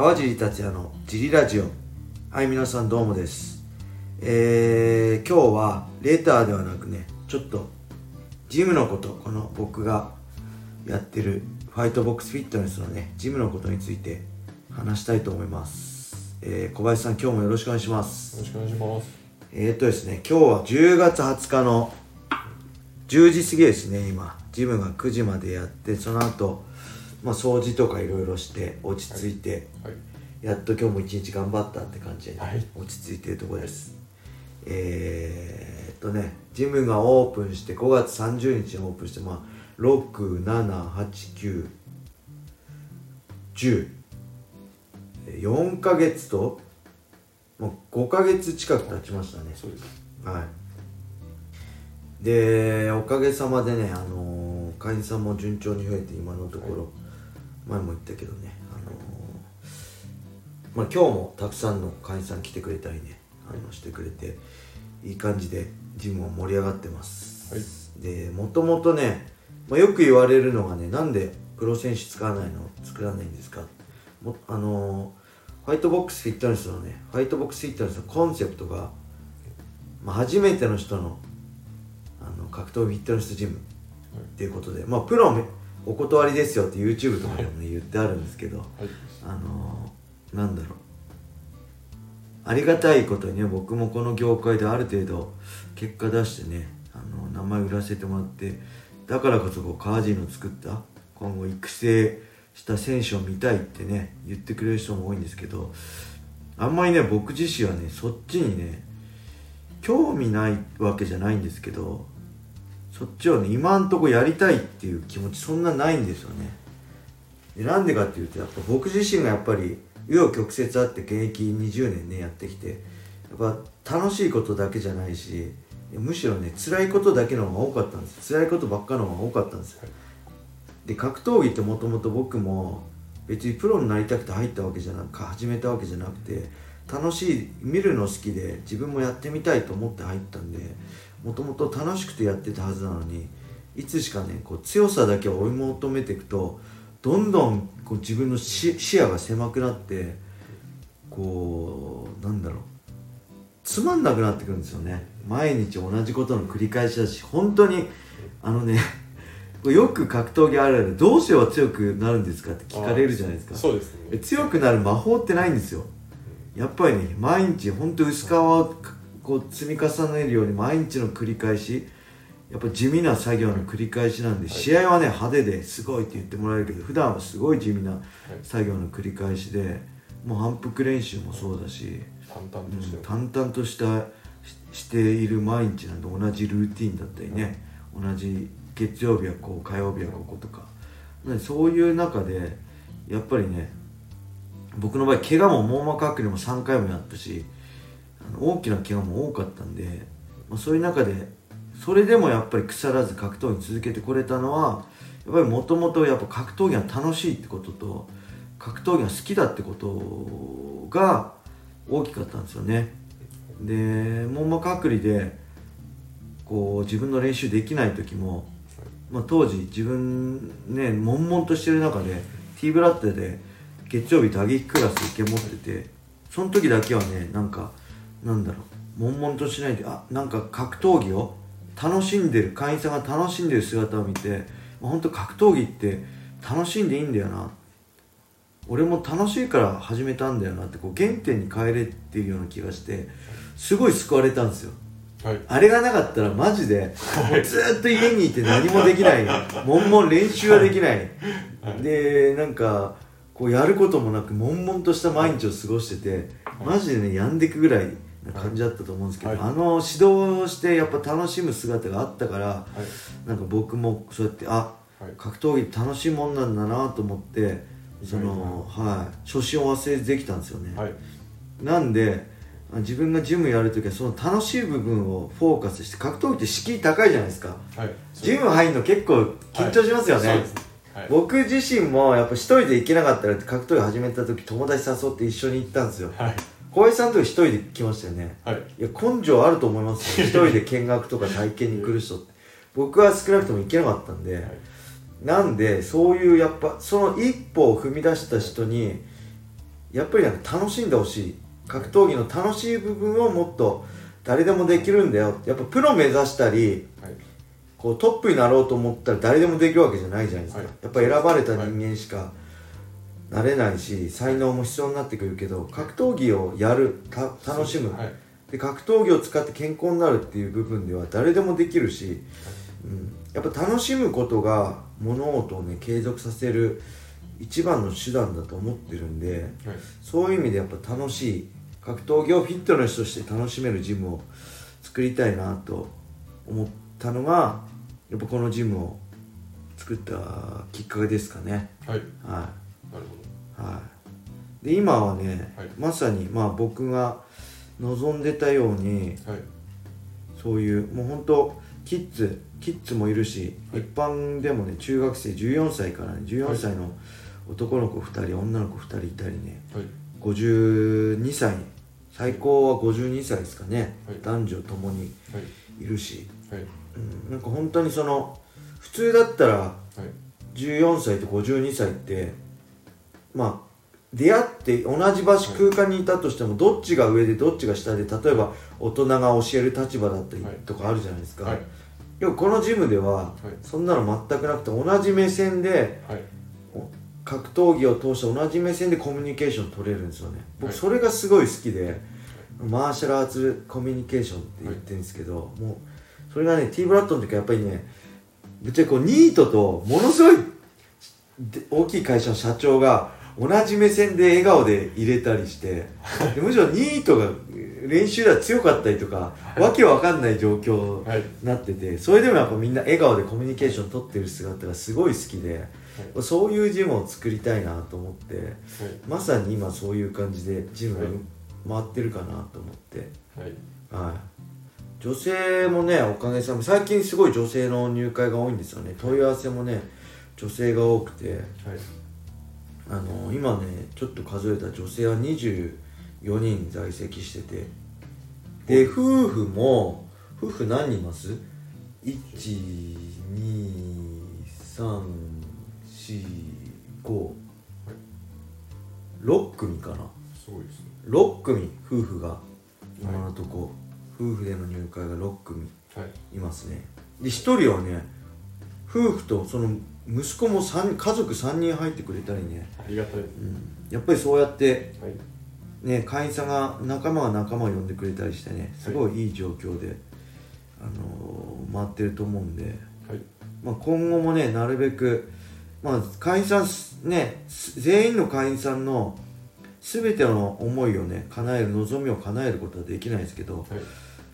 川尻達也のジリラジオ。はい皆さんどうもです。えー、今日はレターではなくねちょっとジムのことこの僕がやってるファイトボックスフィットネスのねジムのことについて話したいと思います、えー、小林さん今日もよろしくお願いします。よろしくお願いします。えー、っとですね今日は10月20日の10時過ぎですね今。ジムが9時までやってその後、まあ掃除とかいろいろして落ち着いて、はい。やっと今日も一日頑張ったって感じで、ねはい。落ち着いてるところです、えー、っとねジムがオープンして5月30日にオープンしてまあ6789104ヶ月ともう5ヶ月近く経ちましたね。そうです。はい。でおかげさまでねあのー会員さんも順調に増えて今のところ、前も言ったけどねあのーまあ今日もたくさんの会員さん来てくれたりねあのしてくれていい感じでジムも盛り上がってます、はい。でもともとね、まあ、よく言われるのがねなんでプロ選手使わないの作らないんですか。もあのーファイトボックスフィットネスのねファイトボックスフィットネスのコンセプトが、まあ、初めての人のあの格闘技フィットネスジムっていうことで、まあプロめお断りですよって YouTube とかでもね言ってあるんですけど、はい。あのーなんだろうありがたいことにね僕もこの業界である程度結果出してねあの名前売らせてもらってだからこそこう川尻の作った今後育成した選手を見たいってね言ってくれる人も多いんですけどあんまりね僕自身はねそっちにね興味ないわけじゃないんですけどそっちをね今んとこやりたいっていう気持ちそんなないんですよね。でなんでかっていうとやっぱ僕自身がやっぱり紆余曲折あって現役20年ねやってきてやっぱ楽しいことだけじゃないしむしろね辛いことだけの方が多かったんです辛いことばっかの方が多かったんですよ。で格闘技ってもともと僕も別にプロになりたくて入ったわけじゃなく始めたわけじゃなくて楽しい見るの好きで自分もやってみたいと思って入ったんでもともと楽しくてやってたはずなのにいつしかねこう強さだけを追い求めていくとどんどんこう自分の視視野が狭くなってこうなんだろう。つまんなくなってくるんですよね。毎日同じことの繰り返しだし本当にあのねよく格闘技あるあるどうすれば強くなるんですかって聞かれるじゃないですか。そうですね。え強くなる魔法ってないんですよ。やっぱりね毎日本当薄皮をこう積み重ねるように毎日の繰り返しやっぱ地味な作業の繰り返しなんで、試合はね派手ですごいって言ってもらえるけど普段はすごい地味な作業の繰り返しでもう反復練習もそうだし、淡々うんとしたししている毎日なんで同じルーティンだったりね、同じ月曜日はこう火曜日はこことか、ねそういう中でやっぱりね僕の場合怪我も網膜剥離も3回もやったし大きな怪我も多かったんで、まあ、そういう中でそれでもやっぱり腐らず格闘技続けてこれたのはやっぱりもともとやっぱ格闘技が楽しいってことと格闘技が好きだってことが大きかったんですよね。で網膜剥離でこう自分の練習できない時も、まあ、当時自分ね悶々としてる中で T ブラッドで月曜日打撃クラス受け持っててその時だけはねなんかなんだろう。悶々としないであなんか格闘技を楽しんでる会員さんが楽しんでる姿を見て本当格闘技って楽しんでいいんだよな。俺も楽しいから始めたんだよなってこう原点に帰れっていうような気がしてすごい救われたんですよ。はい。あれがなかったらマジでもうずーっと家にいて何もできない悶々練習はできないでなんかこうやることもなく悶々とした毎日を過ごしててマジでね病んでいくぐらいな感じだったと思うんですけど、はいあの指導をしてやっぱ楽しむ姿があったからはい。なんか僕もそうやってあはい。格闘技楽しいもんなんだなと思ってその、はい、初心を忘れてできたんですよね、はい。なんであ自分がジムやるときはその楽しい部分をフォーカスして格闘技って敷居高いじゃないですかはい。ジム入るの結構緊張しますよね。僕自身もやっぱ一人で行けなかったら格闘技始めた時友達誘って一緒に行ったんですよはい。小林さんの時一人で来ましたよね。はい。いや根性あると思いますよ。一人で見学とか体験に来る人って。僕は少なくとも行けなかったんで、はい。なんでそういうやっぱその一歩を踏み出した人にやっぱりなんか楽しんでほしい。格闘技の楽しい部分をもっと誰でもできるんだよ。やっぱプロ目指したりはい。こうトップになろうと思ったら誰でもできるわけじゃないじゃないですか、はい。やっぱ選ばれた人間しかなれないし才能も必要になってくるけど格闘技をやるた楽しむ、はい。で格闘技を使って健康になるっていう部分では誰でもできるし、うん、やっぱ楽しむことが物事をね継続させる一番の手段だと思ってるんではい。そういう意味でやっぱ楽しい格闘技をフィットネスとして楽しめるジムを作りたいなと思ったのがやっぱこのジムを作ったきっかけですかね。はい。はいはい。で今はね、はい。まさにまあ僕が望んでたようにどはい。そういうもう本当キッズキッズもいるし、はい。一般でもね中学生14歳からねは14い歳の男の子2人女の子2人いたりねはい。52歳最高は52歳ですかね、はい。男女ともにはい。いるし、はい。うん、なんか本当にその普通だったらはい。14歳と52歳ってまあ出会って同じ場所空間にいたとしてもどっちが上でどっちが下で例えば大人が教える立場だったりはい。とかあるじゃないですか、はい。でもこのジムでははい。そんなの全くなくて同じ目線ではい。格闘技を通して同じ目線でコミュニケーション取れるんですよね。僕はい。それがすごい好きで、マーシャルアーツコミュニケーションって言ってるんですけど、もうそれがね T ブラッドの時はやっぱりねぶっちゃけこうニートとものすごいで大きい会社の社長が同じ目線で笑顔で入れたりして でむしろニートが練習では強かったりとか、わけわかんない状況はいになっててそれでもやっぱみんな笑顔でコミュニケーション取ってる姿がすごい好きで、そういうジムを作りたいなと思ってはい。まさに今そういう感じでジム回ってるかなと思って、はい。はい、女性もねおかげさま最近すごい女性の入会が多いんですよね。問い合わせもね女性が多くて。はいあの今ねちょっと数えた女性は24人在籍してて。で夫婦も夫婦何人います？12345 6組かな。すごいですね。6組夫婦が今のとこ、夫婦での入会が6組はい。いますね。で1人はね夫婦とその息子も三家族3人入ってくれたりね、ありがたい。うん、やっぱりそうやってはい。ね会員さんが仲間が仲間を呼んでくれたりしてねすごいいい状況で、あのー回ってると思うんで、はい。まあ、今後もねなるべく、まあ、会員さんすねす全員の会員さんの全ての思いをね叶える望みを叶えることはできないですけどはい。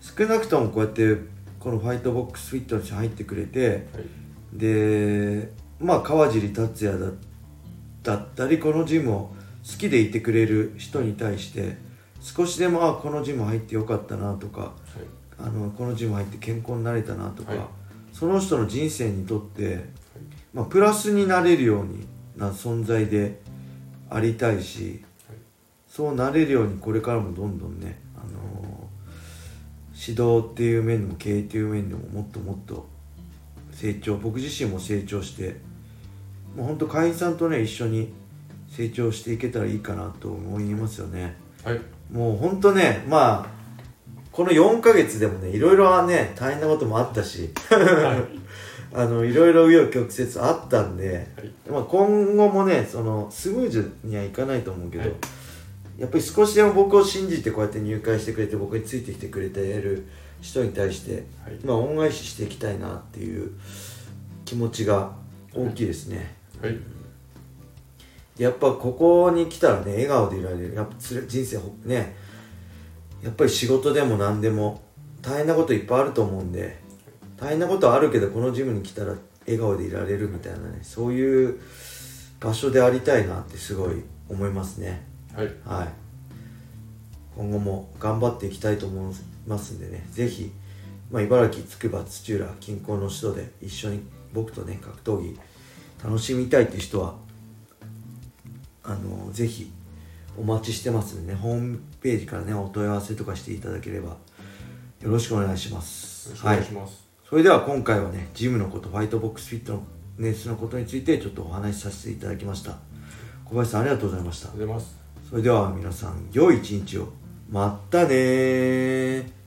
少なくともこうやってこのファイトボックスフィットネスに入ってくれてはいでまあ川尻達也だだったりこのジムを好きでいてくれる人に対して少しでもあこのジム入ってよかったなとかはい。あのこのジム入って健康になれたなとか、はい。その人の人生にとって、まあ、プラスになれるようにな存在でありたいし、そうなれるようにこれからもどんどんね、あのー指導っていう面でも経営っていう面でももっともっと成長僕自身も成長してもう本当会員さんとね一緒に成長していけたらいいかなと思いますよね。はい。もう本当ねまあこの4ヶ月でもねいろいろはね大変なこともあったしはい。あのいろいろ紆余曲折あったんで、はい。まあ、今後もねそのスムーズにはいかないと思うけど、はい。やっぱり少しでも僕を信じてこうやって入会してくれて僕についてきてくれてる人に対して、はい。まあ、恩返ししていきたいなっていう気持ちが大きいですね。はい。やっぱここに来たらね笑顔でいられる。やっぱ人生ほね。やっぱり仕事でも何でも大変なこといっぱいあると思うんで大変なことはあるけどこのジムに来たら笑顔でいられるみたいなねそういう場所でありたいなってすごい思いますね。はい。はい今後も頑張っていきたいと思いますんでねぜひ、まあ、茨城つくば土浦近郊の人で一緒に僕とね格闘技楽しみたいっていう人はあのぜひお待ちしてますんでねホームページからねお問い合わせとかしていただければよろしくお願いします。よろしくお願いします。それでは今回はねジムのことファイトボックスフィットネスのことについてちょっとお話しさせていただきました。小林さんありがとうございました。ありがとうございます。そそれでは皆さん良い一日をまったねー。